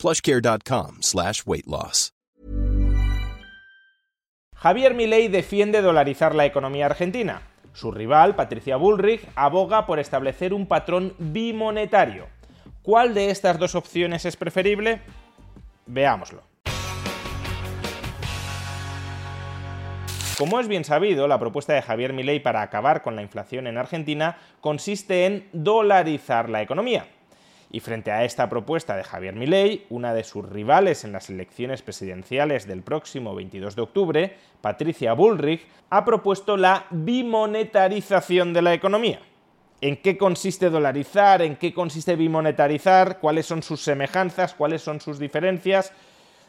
plushcare.com slash weight loss. Javier Milei defiende dolarizar la economía argentina. Su rival, Patricia Bullrich, aboga por establecer un patrón bimonetario. ¿Cuál de estas dos opciones es preferible? Veámoslo. Como es bien sabido, la propuesta de Javier Milei para acabar con la inflación en Argentina consiste en dolarizar la economía. Y frente a esta propuesta de Javier Milei, una de sus rivales en las elecciones presidenciales del próximo 22 de octubre, Patricia Bullrich, ha propuesto la bimonetarización de la economía. ¿En qué consiste dolarizar? ¿En qué consiste bimonetarizar? ¿Cuáles son sus semejanzas? ¿Cuáles son sus diferencias?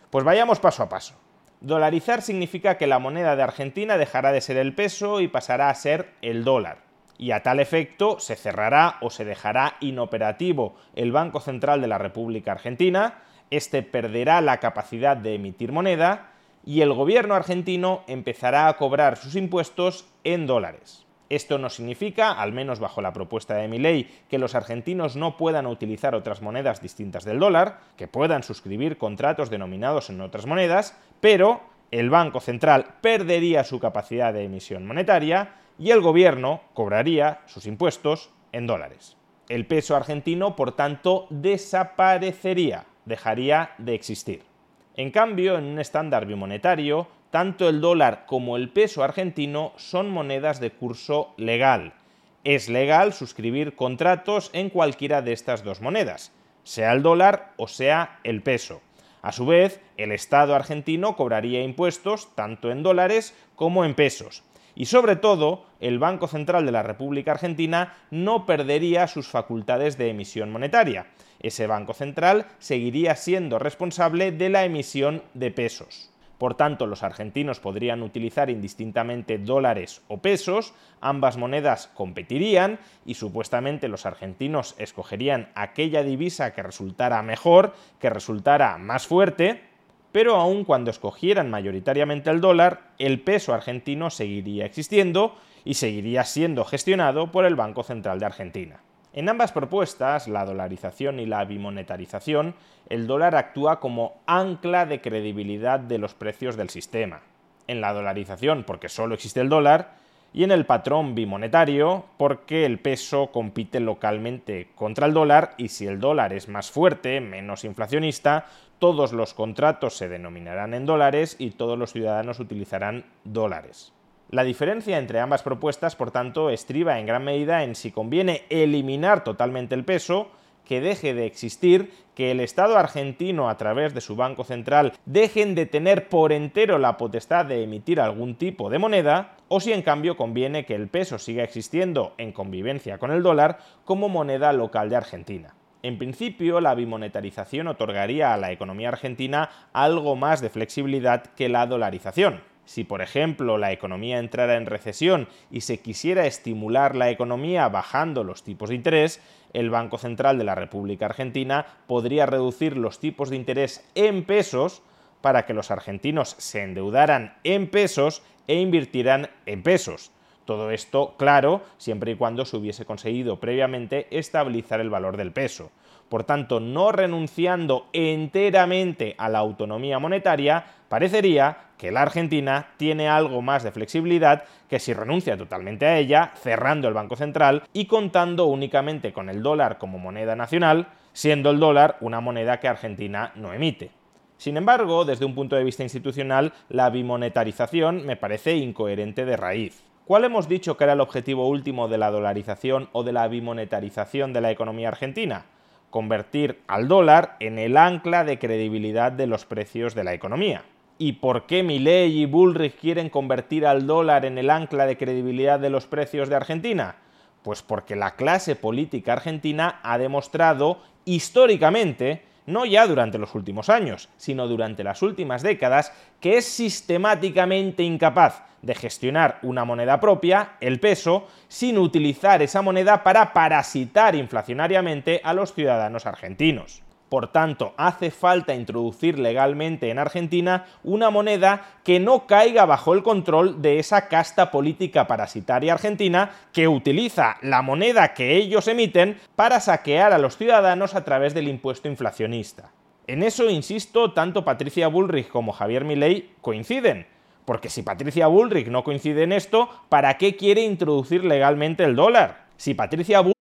Pues vayamos paso a paso. Dolarizar significa que la moneda de Argentina dejará de ser el peso y pasará a ser el dólar. Y a tal efecto se cerrará o se dejará inoperativo el Banco Central de la República Argentina, este perderá la capacidad de emitir moneda y el gobierno argentino empezará a cobrar sus impuestos en dólares. Esto no significa, al menos bajo la propuesta de mi ley, que los argentinos no puedan utilizar otras monedas distintas del dólar, que puedan suscribir contratos denominados en otras monedas, pero el Banco Central perdería su capacidad de emisión monetaria y el gobierno cobraría sus impuestos en dólares. El peso argentino, por tanto, desaparecería, dejaría de existir. En cambio, en un estándar bimonetario, tanto el dólar como el peso argentino son monedas de curso legal. Es legal suscribir contratos en cualquiera de estas dos monedas, sea el dólar o sea el peso. A su vez, el Estado argentino cobraría impuestos tanto en dólares como en pesos. Y sobre todo, el Banco Central de la República Argentina no perdería sus facultades de emisión monetaria. Ese Banco Central seguiría siendo responsable de la emisión de pesos. Por tanto, los argentinos podrían utilizar indistintamente dólares o pesos, ambas monedas competirían y supuestamente los argentinos escogerían aquella divisa que resultara mejor, que resultara más fuerte, pero aun cuando escogieran mayoritariamente el dólar, el peso argentino seguiría existiendo y seguiría siendo gestionado por el Banco Central de Argentina. En ambas propuestas, la dolarización y la bimonetarización, el dólar actúa como ancla de credibilidad de los precios del sistema. En la dolarización, porque solo existe el dólar, y en el patrón bimonetario, porque el peso compite localmente contra el dólar y si el dólar es más fuerte, menos inflacionista, todos los contratos se denominarán en dólares y todos los ciudadanos utilizarán dólares. La diferencia entre ambas propuestas, por tanto, estriba en gran medida en si conviene eliminar totalmente el peso, que deje de existir, que el Estado argentino a través de su Banco Central dejen de tener por entero la potestad de emitir algún tipo de moneda, o si en cambio conviene que el peso siga existiendo en convivencia con el dólar como moneda local de Argentina. En principio, la bimonetarización otorgaría a la economía argentina algo más de flexibilidad que la dolarización. Si, por ejemplo, la economía entrara en recesión y se quisiera estimular la economía bajando los tipos de interés, el Banco Central de la República Argentina podría reducir los tipos de interés en pesos para que los argentinos se endeudaran en pesos e invirtieran en pesos. Todo esto, claro, siempre y cuando se hubiese conseguido previamente estabilizar el valor del peso. Por tanto, no renunciando enteramente a la autonomía monetaria, parecería que la Argentina tiene algo más de flexibilidad que si renuncia totalmente a ella, cerrando el Banco Central y contando únicamente con el dólar como moneda nacional, siendo el dólar una moneda que Argentina no emite. Sin embargo, desde un punto de vista institucional, la bimonetarización me parece incoherente de raíz. ¿Cuál hemos dicho que era el objetivo último de la dolarización o de la bimonetarización de la economía argentina? convertir al dólar en el ancla de credibilidad de los precios de la economía. ¿Y por qué Milley y Bullrich quieren convertir al dólar en el ancla de credibilidad de los precios de Argentina? Pues porque la clase política argentina ha demostrado históricamente no ya durante los últimos años, sino durante las últimas décadas, que es sistemáticamente incapaz de gestionar una moneda propia, el peso, sin utilizar esa moneda para parasitar inflacionariamente a los ciudadanos argentinos. Por tanto, hace falta introducir legalmente en Argentina una moneda que no caiga bajo el control de esa casta política parasitaria argentina que utiliza la moneda que ellos emiten para saquear a los ciudadanos a través del impuesto inflacionista. En eso, insisto, tanto Patricia Bullrich como Javier Milei coinciden. Porque si Patricia Bullrich no coincide en esto, ¿para qué quiere introducir legalmente el dólar? Si Patricia Bullrich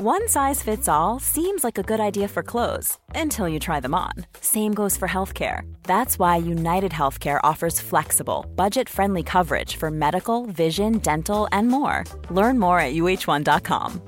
One size fits all seems like a good idea for clothes until you try them on. Same goes for healthcare. That's why United Healthcare offers flexible, budget friendly coverage for medical, vision, dental, and more. Learn more at uh1.com.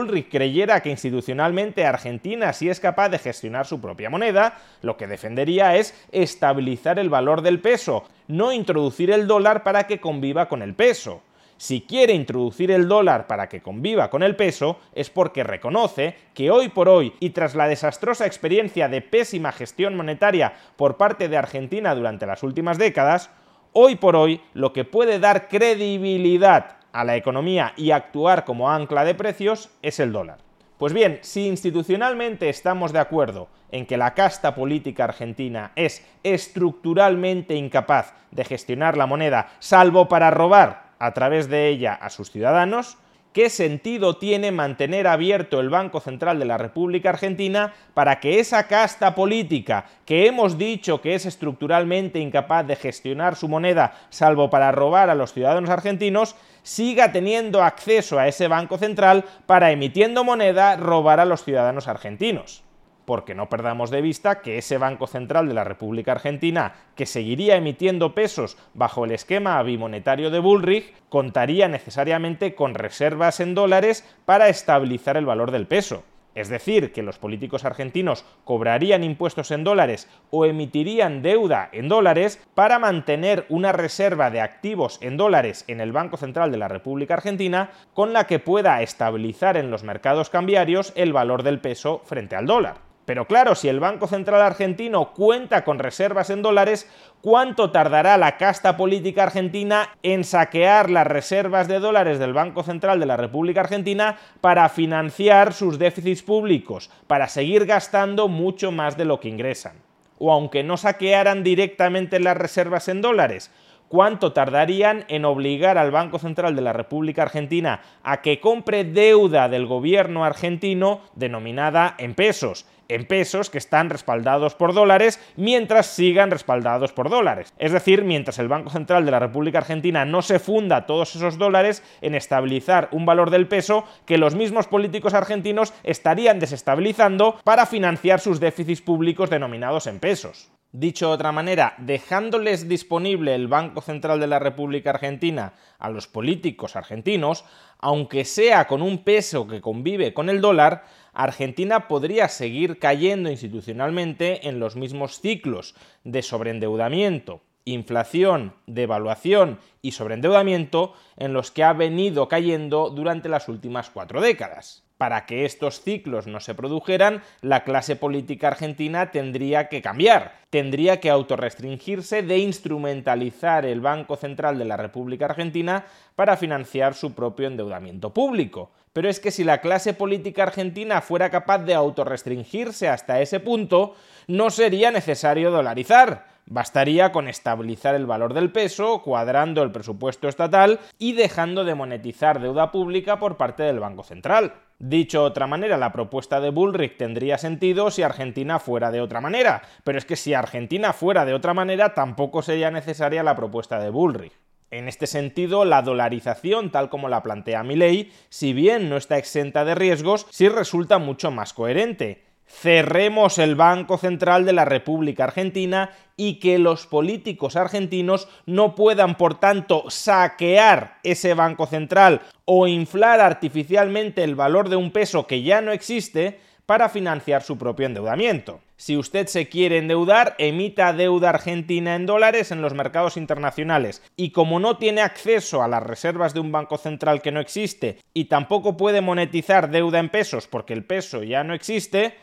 Ulrich creyera que institucionalmente Argentina sí es capaz de gestionar su propia moneda, lo que defendería es estabilizar el valor del peso, no introducir el dólar para que conviva con el peso. Si quiere introducir el dólar para que conviva con el peso, es porque reconoce que hoy por hoy, y tras la desastrosa experiencia de pésima gestión monetaria por parte de Argentina durante las últimas décadas, hoy por hoy lo que puede dar credibilidad a la economía y actuar como ancla de precios es el dólar. Pues bien, si institucionalmente estamos de acuerdo en que la casta política argentina es estructuralmente incapaz de gestionar la moneda, salvo para robar a través de ella a sus ciudadanos, ¿qué sentido tiene mantener abierto el Banco Central de la República Argentina para que esa casta política que hemos dicho que es estructuralmente incapaz de gestionar su moneda, salvo para robar a los ciudadanos argentinos, siga teniendo acceso a ese Banco Central para, emitiendo moneda, robar a los ciudadanos argentinos? Porque no perdamos de vista que ese Banco Central de la República Argentina, que seguiría emitiendo pesos bajo el esquema bimonetario de Bullrich, contaría necesariamente con reservas en dólares para estabilizar el valor del peso. Es decir, que los políticos argentinos cobrarían impuestos en dólares o emitirían deuda en dólares para mantener una reserva de activos en dólares en el Banco Central de la República Argentina con la que pueda estabilizar en los mercados cambiarios el valor del peso frente al dólar. Pero claro, si el Banco Central argentino cuenta con reservas en dólares, ¿cuánto tardará la casta política argentina en saquear las reservas de dólares del Banco Central de la República Argentina para financiar sus déficits públicos, para seguir gastando mucho más de lo que ingresan? O aunque no saquearan directamente las reservas en dólares, cuánto tardarían en obligar al Banco Central de la República Argentina a que compre deuda del gobierno argentino denominada en pesos en pesos que están respaldados por dólares mientras sigan respaldados por dólares. Es decir, mientras el Banco Central de la República Argentina no se funda todos esos dólares en estabilizar un valor del peso que los mismos políticos argentinos estarían desestabilizando para financiar sus déficits públicos denominados en pesos. Dicho de otra manera, dejándoles disponible el Banco Central de la República Argentina a los políticos argentinos, aunque sea con un peso que convive con el dólar, Argentina podría seguir cayendo institucionalmente en los mismos ciclos de sobreendeudamiento, inflación, devaluación y sobreendeudamiento en los que ha venido cayendo durante las últimas cuatro décadas. Para que estos ciclos no se produjeran, la clase política argentina tendría que cambiar, tendría que autorrestringirse de instrumentalizar el Banco Central de la República Argentina para financiar su propio endeudamiento público. Pero es que si la clase política argentina fuera capaz de autorrestringirse hasta ese punto, no sería necesario dolarizar. Bastaría con estabilizar el valor del peso, cuadrando el presupuesto estatal y dejando de monetizar deuda pública por parte del Banco Central. Dicho de otra manera, la propuesta de Bullrich tendría sentido si Argentina fuera de otra manera, pero es que si Argentina fuera de otra manera tampoco sería necesaria la propuesta de Bullrich. En este sentido, la dolarización, tal como la plantea Milley, si bien no está exenta de riesgos, sí resulta mucho más coherente cerremos el Banco Central de la República Argentina y que los políticos argentinos no puedan, por tanto, saquear ese Banco Central o inflar artificialmente el valor de un peso que ya no existe para financiar su propio endeudamiento. Si usted se quiere endeudar, emita deuda argentina en dólares en los mercados internacionales. Y como no tiene acceso a las reservas de un banco central que no existe y tampoco puede monetizar deuda en pesos porque el peso ya no existe,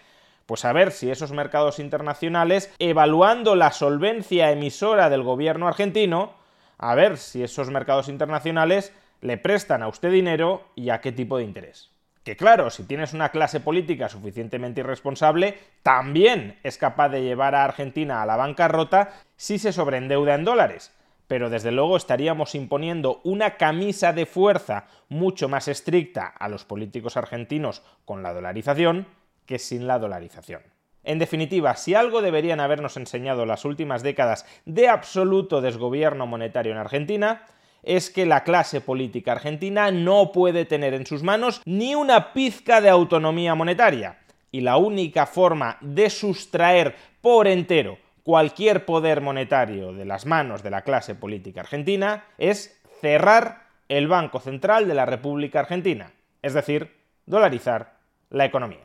pues a ver si esos mercados internacionales, evaluando la solvencia emisora del gobierno argentino, a ver si esos mercados internacionales le prestan a usted dinero y a qué tipo de interés. Que claro, si tienes una clase política suficientemente irresponsable, también es capaz de llevar a Argentina a la bancarrota si se sobreendeuda en dólares. Pero desde luego estaríamos imponiendo una camisa de fuerza mucho más estricta a los políticos argentinos con la dolarización que sin la dolarización. En definitiva, si algo deberían habernos enseñado las últimas décadas de absoluto desgobierno monetario en Argentina, es que la clase política argentina no puede tener en sus manos ni una pizca de autonomía monetaria. Y la única forma de sustraer por entero cualquier poder monetario de las manos de la clase política argentina es cerrar el Banco Central de la República Argentina, es decir, dolarizar la economía.